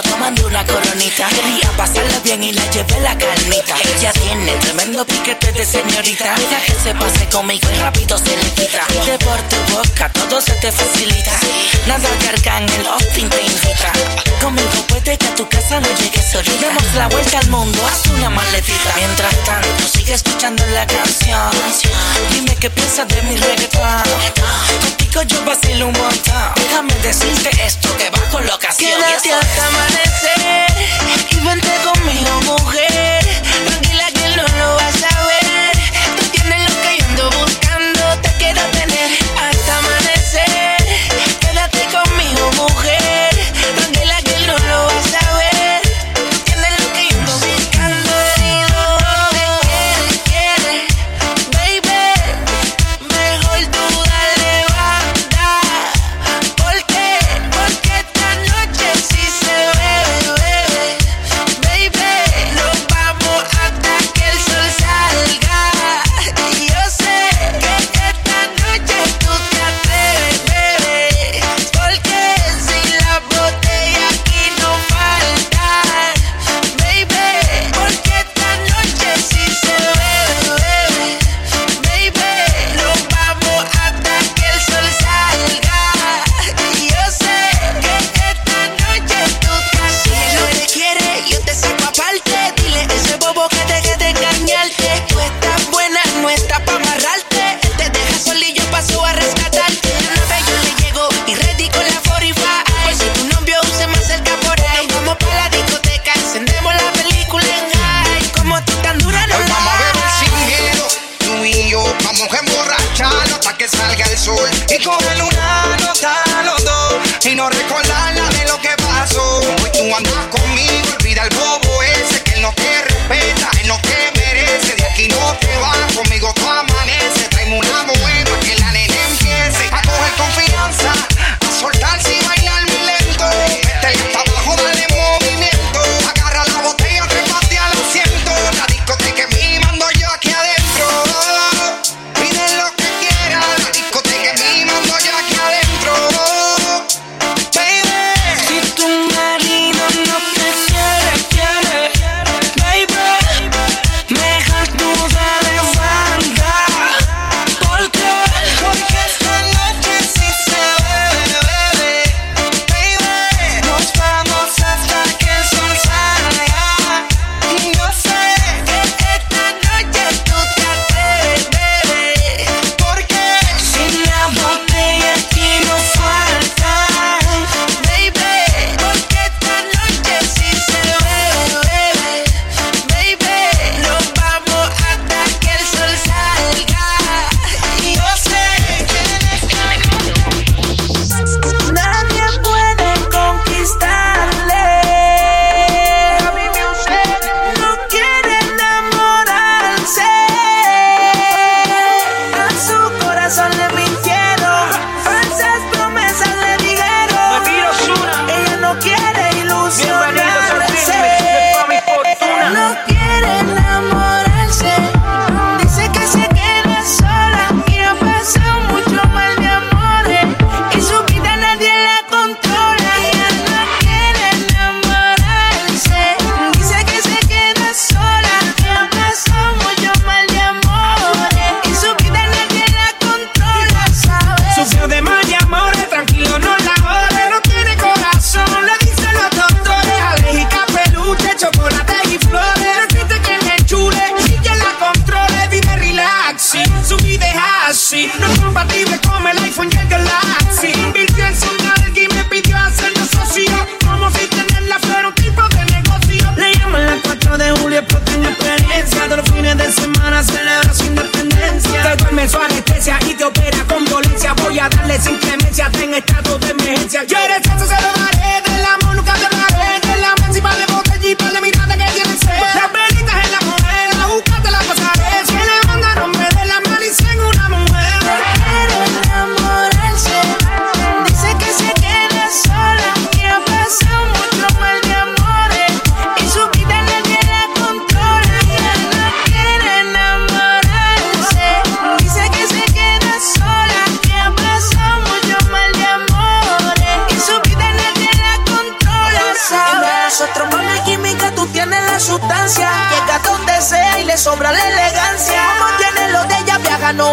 tomando una coronita. Quería pasarla bien y la llevé la carnita. Ella tiene tremendo piquete de señorita. Deja que se pase conmigo y rápido se le quita. De por tu boca todo se te facilita. Nada que Arcángel Austin te invita. Conmigo puede que a tu casa no llegues solita. Demos la vuelta al mundo, haz una maletita. Mientras tanto, sigue escuchando la canción. Dime qué piensas de mi reggaetón yo vacilo un montón. Déjame decirte esto que va con locación. Quédate hasta amanecer y vente conmigo, mujer.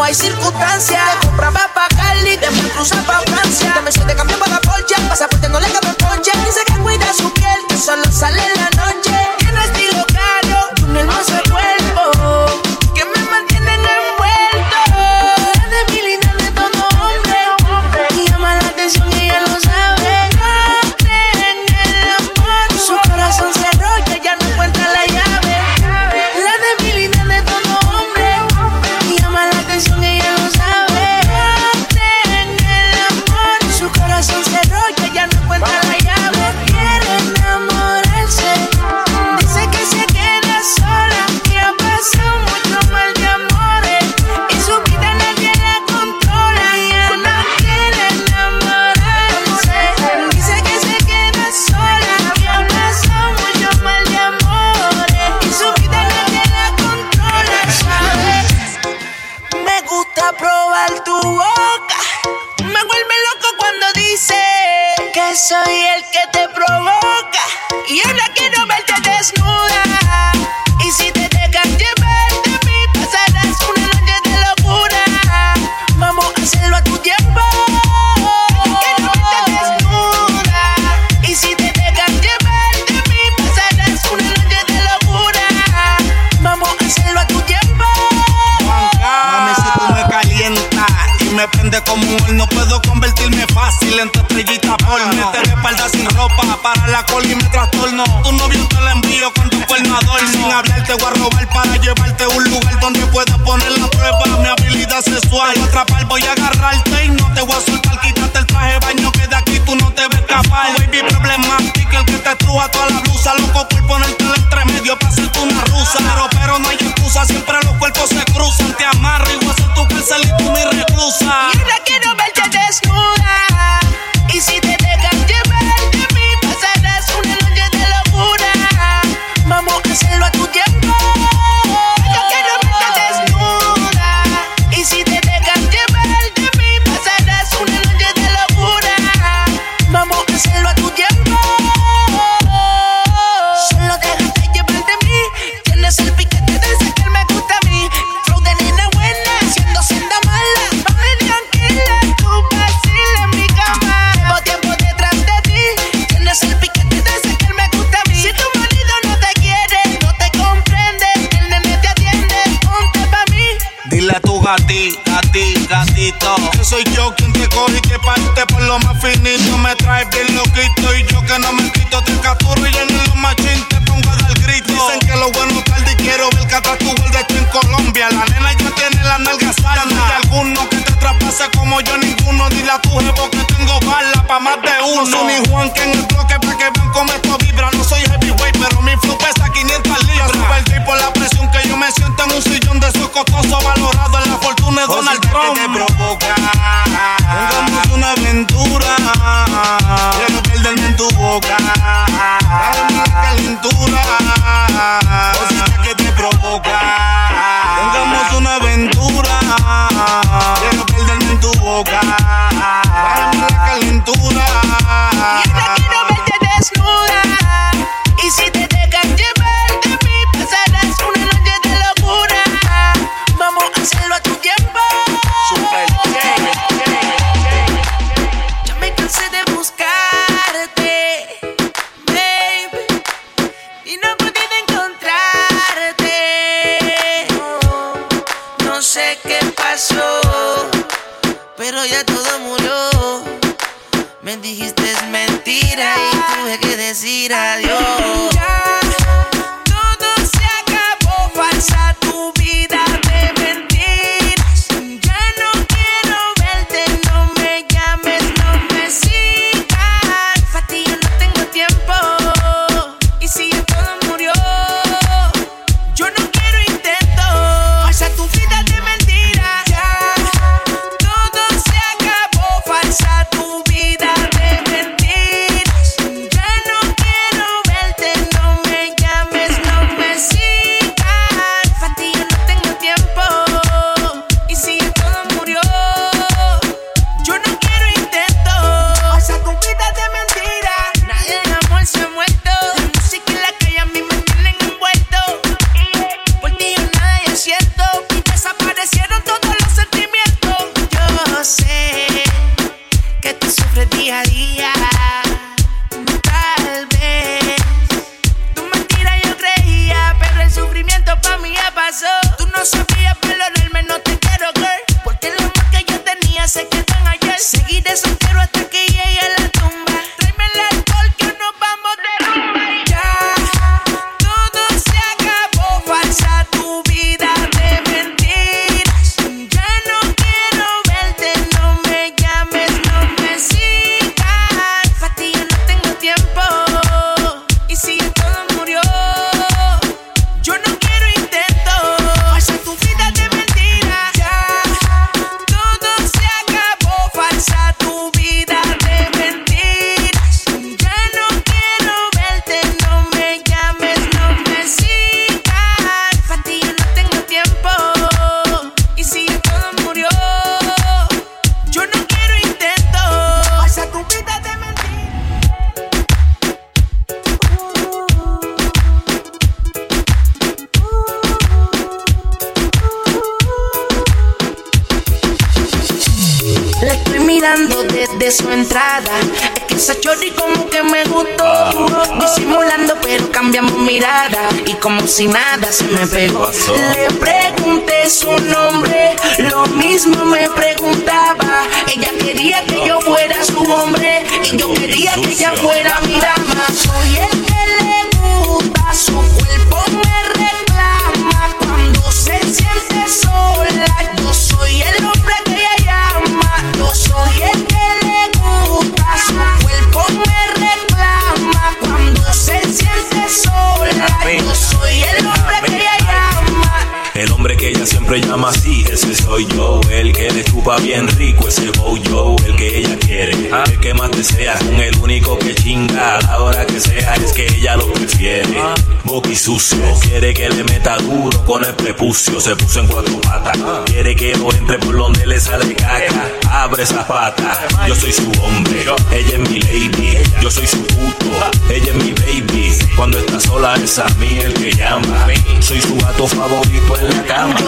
Hay circunstancia. Te compraba pa' Cali, te cruza pa' Francia. Te me de cambio para Porsche, pasaporte no le cabe para la col y me trastorno. Tu novio te la envío con tu cuerno adorno. Sin hablar te voy a robar para llevarte a un lugar donde pueda poner la prueba mi habilidad sexual. Voy a atrapar, voy a agarrarte y no te voy a soltar. Quítate el traje de baño que de aquí tú no te ves capaz. Baby problemático, el que te truja toda la blusa. Loco por ponerte entre medio para hacerte una rusa. Pero, no hay excusa, siempre lo más de uno. No soy mi Juan que en el bloque pa' que vean cómo esto vibra. No soy heavyweight, pero mi flow pesa 500 libras. Super J por la presión que yo me siento en un sillón de esos costosos valorado en la fortuna de Donald Trump. Que te provoca. Tengamos una aventura. Quiero perderme en tu boca. ya todo murió. Me dijiste es mentira y tuve que decir adiós. Cambiamos mirada. Y como si nada se me pegó. Le pregunté su nombre, lo mismo me preguntaba. Ella quería que yo fuera su hombre. Y yo quería que ella fuera mi dama. Soy el siempre llama así, ese soy yo. El que le chupa bien rico, ese voy yo. El que ella quiere, el que más desea. Con el único que chinga a la hora que sea, es que ella lo prefiere. Boqui sucio, quiere que le meta duro con el prepucio. Se puso en cuatro patas, quiere que lo entre por donde le sale caca. Abre esa pata, yo soy su hombre. Ella es mi lady, yo soy su puto. Ella es mi baby. Cuando está sola, es a mí el que llama. Soy su gato favorito en la cama.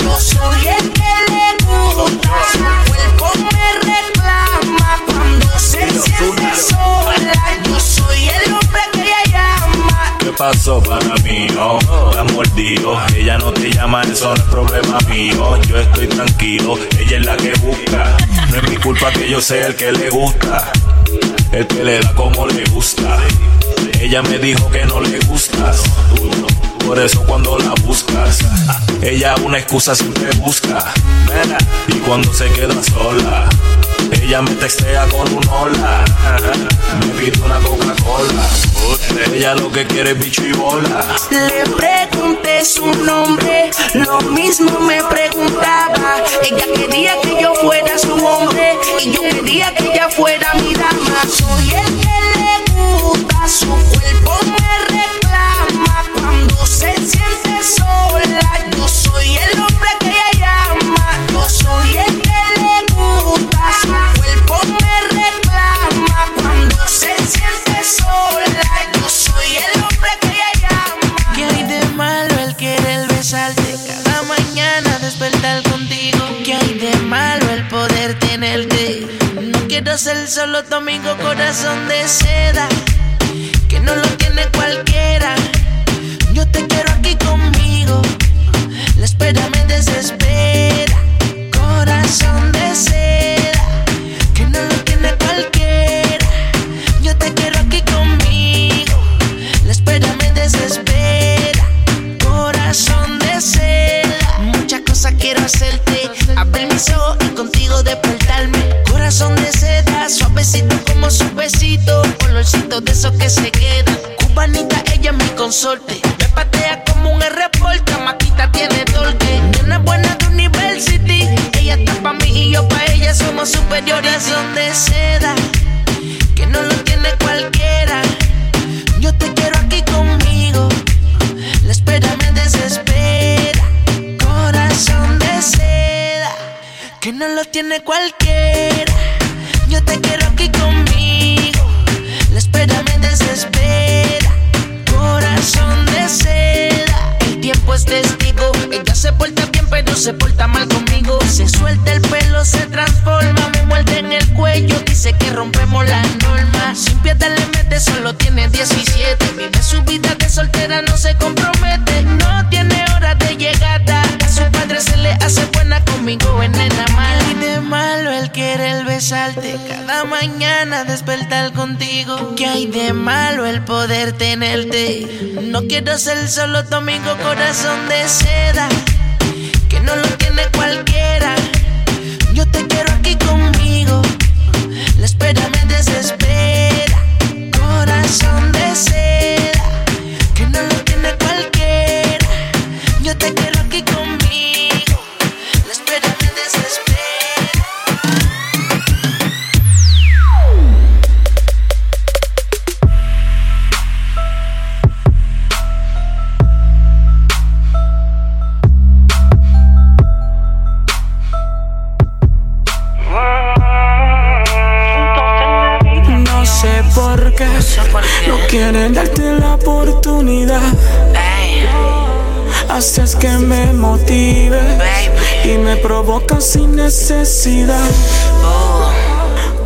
Yo soy el que le gusta, su cuerpo me reclama. Cuando se siente sola, llama. ¿Qué pasó para mí? Oh, la mordido. Ella no te llama, eso no es problema mío. Yo estoy tranquilo, ella es la que busca. No es mi culpa que yo sea el que le gusta. El que le da como le gusta. Ella me dijo que no le gustas. Por eso cuando la buscas, ella una excusa siempre busca. Y cuando se queda sola, ella me textea con un hola. Me pide una Coca-Cola. Ella lo que quiere es bicho y bola. Le pregunté su nombre, lo mismo me preguntaba. Ella quería que yo fuera su hombre y yo quería que ella fuera mi dama. Soy el que le gusta, su cuerpo me reclama. Cuando se siente sola, yo soy cada mañana despertar contigo? ¿Qué hay de malo el poder tenerte? No quiero ser solo tu amigo corazón de seda, que no lo tiene cualquiera. Yo te quiero aquí conmigo, la espera me desespera. Corazón de seda, suavecito como su besito. Olorcito de esos que se quedan. Cubanita, ella es mi consorte. Me patea como un reporte, maquita tiene torque. Una buena de University. Ella está pa' mí y yo pa' ella somos superiores. Corazón de seda, que no lo tiene cualquiera. Yo te quiero aquí conmigo. La espera me desespera. Corazón de seda, que no lo tiene cualquiera. Rompemos las normas. Sin piedad le mete, solo tiene 17. Vive su vida de soltera, no se compromete. No tiene hora de llegada. A su padre se le hace buena conmigo en nena mala. Y de malo el querer besarte cada mañana despertar contigo. ¿Qué hay de malo el poder tenerte? No quiero ser solo tu amigo corazón de seda, que no lo tiene cualquiera. Yo te quiero aquí conmigo, espera me desespera. Corazón de Haces que me motive y me provocas sin necesidad. Oh.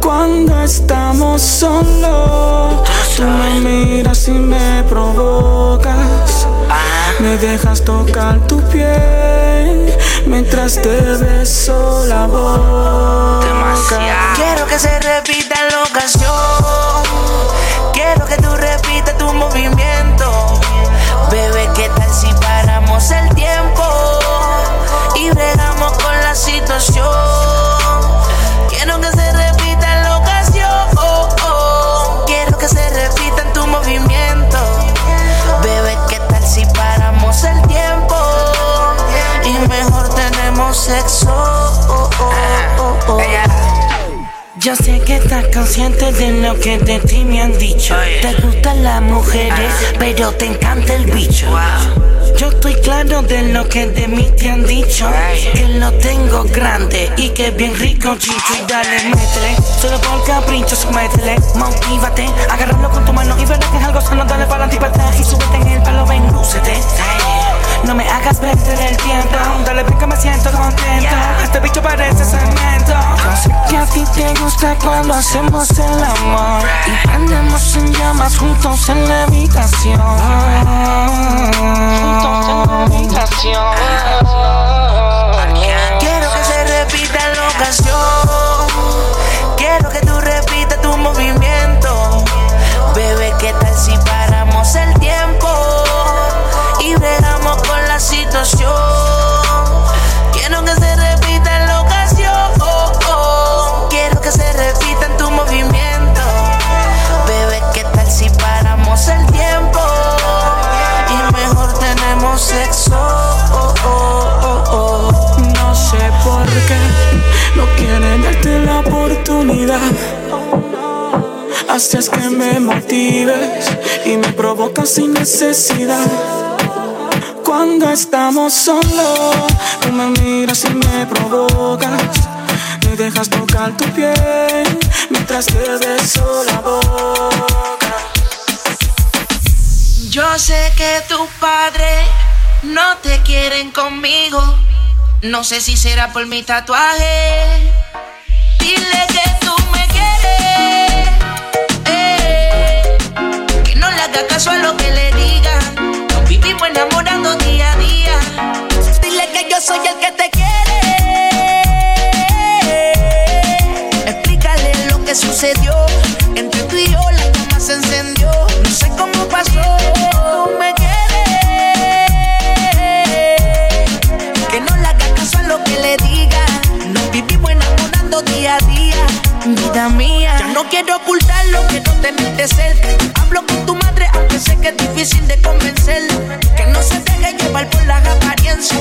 Cuando estamos solos, tú me miras y me provocas. Ah. Me dejas tocar tu piel mientras te beso la boca. Quiero que se repita la ocasión. Quiero que tú repitas tu movimiento. Paramos el tiempo y bregamos con la situación? Quiero que se repita la ocasión. Quiero que se repita en tu movimiento. Bebé, ¿qué tal si paramos el tiempo y mejor tenemos sexo? Yo sé que estás consciente de lo que de ti me han dicho. Te gustan las mujeres, ah. pero te encanta el bicho. Yo estoy claro de lo que de mí te han dicho. Que lo tengo grande y que bien rico, chicho. Y dale, métele. Solo por capricho, métele. Motívate, agárralo con tu mano y verás que es algo sano. Dale para la y súbete en el palo, ven, lúcete. No me hagas perder el tiempo. Dale, que me siento contento. Este bicho parece cemento. Yo sé que a ti te gusta cuando hacemos el amor. Y prendemos en llamas juntos en la habitación. Juntos en la habitación. Quiero que se repita la ocasión. Quiero que Haces que me motives y me provocas sin necesidad. Cuando estamos solos, tú me miras y me provocas. Me dejas tocar tu piel mientras te beso la boca. Yo sé que tus padres no te quieren conmigo. No sé si será por mi tatuaje. Dile que haga caso a lo que le digan vivimos enamorando día a día. Dile que yo soy el que te quiere. Explícale lo que sucedió. Entre tú y yo la llama se encendió. No sé cómo pasó. Me quiere. Que no le haga caso a lo que le diga. Nos vivimos enamorando día a día. Vida mía. No quiero ocultarlo, quiero tenerte cerca. Hablo con tu madre sé que es difícil de convencer. Que no se deje llevar por las apariencias.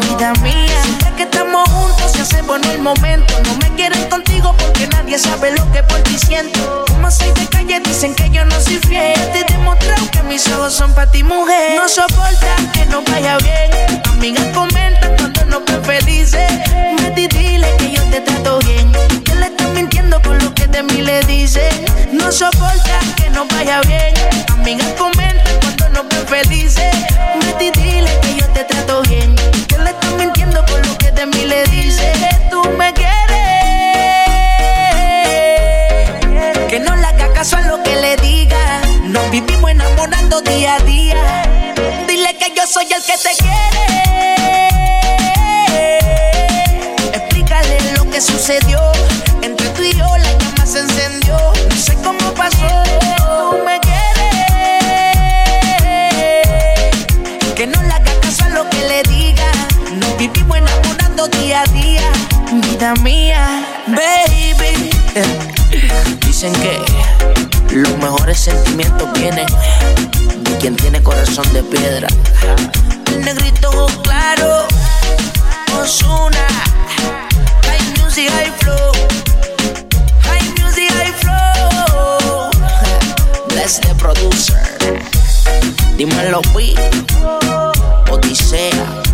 Vida mía. Siempre que estamos juntos se hace bueno el momento. No me quieren contigo porque nadie sabe lo que por ti siento. Como soy de calle dicen que yo no soy fiel. Te he demostrado que mis ojos son para ti mujer. No soportan que no vaya bien. Amigas comentan cuando no ven felices. Me dile que yo te trato bien. Que le están mintiendo con lo que de mí le dice. No soporta que no vaya bien. Amigas comentan cuando no ven felices. Me dile que yo te trato bien. Que le están mintiendo con lo que de mí le dice. Tú me quieres. Que no le haga caso a lo que le diga. Nos vivimos enamorando día a día. Dile que yo soy el que te de quien tiene corazón de piedra. El negrito claro, Osuna, high music, high flow, high music, high flow. Bless the producer. Dímelo, Pi, Odisea.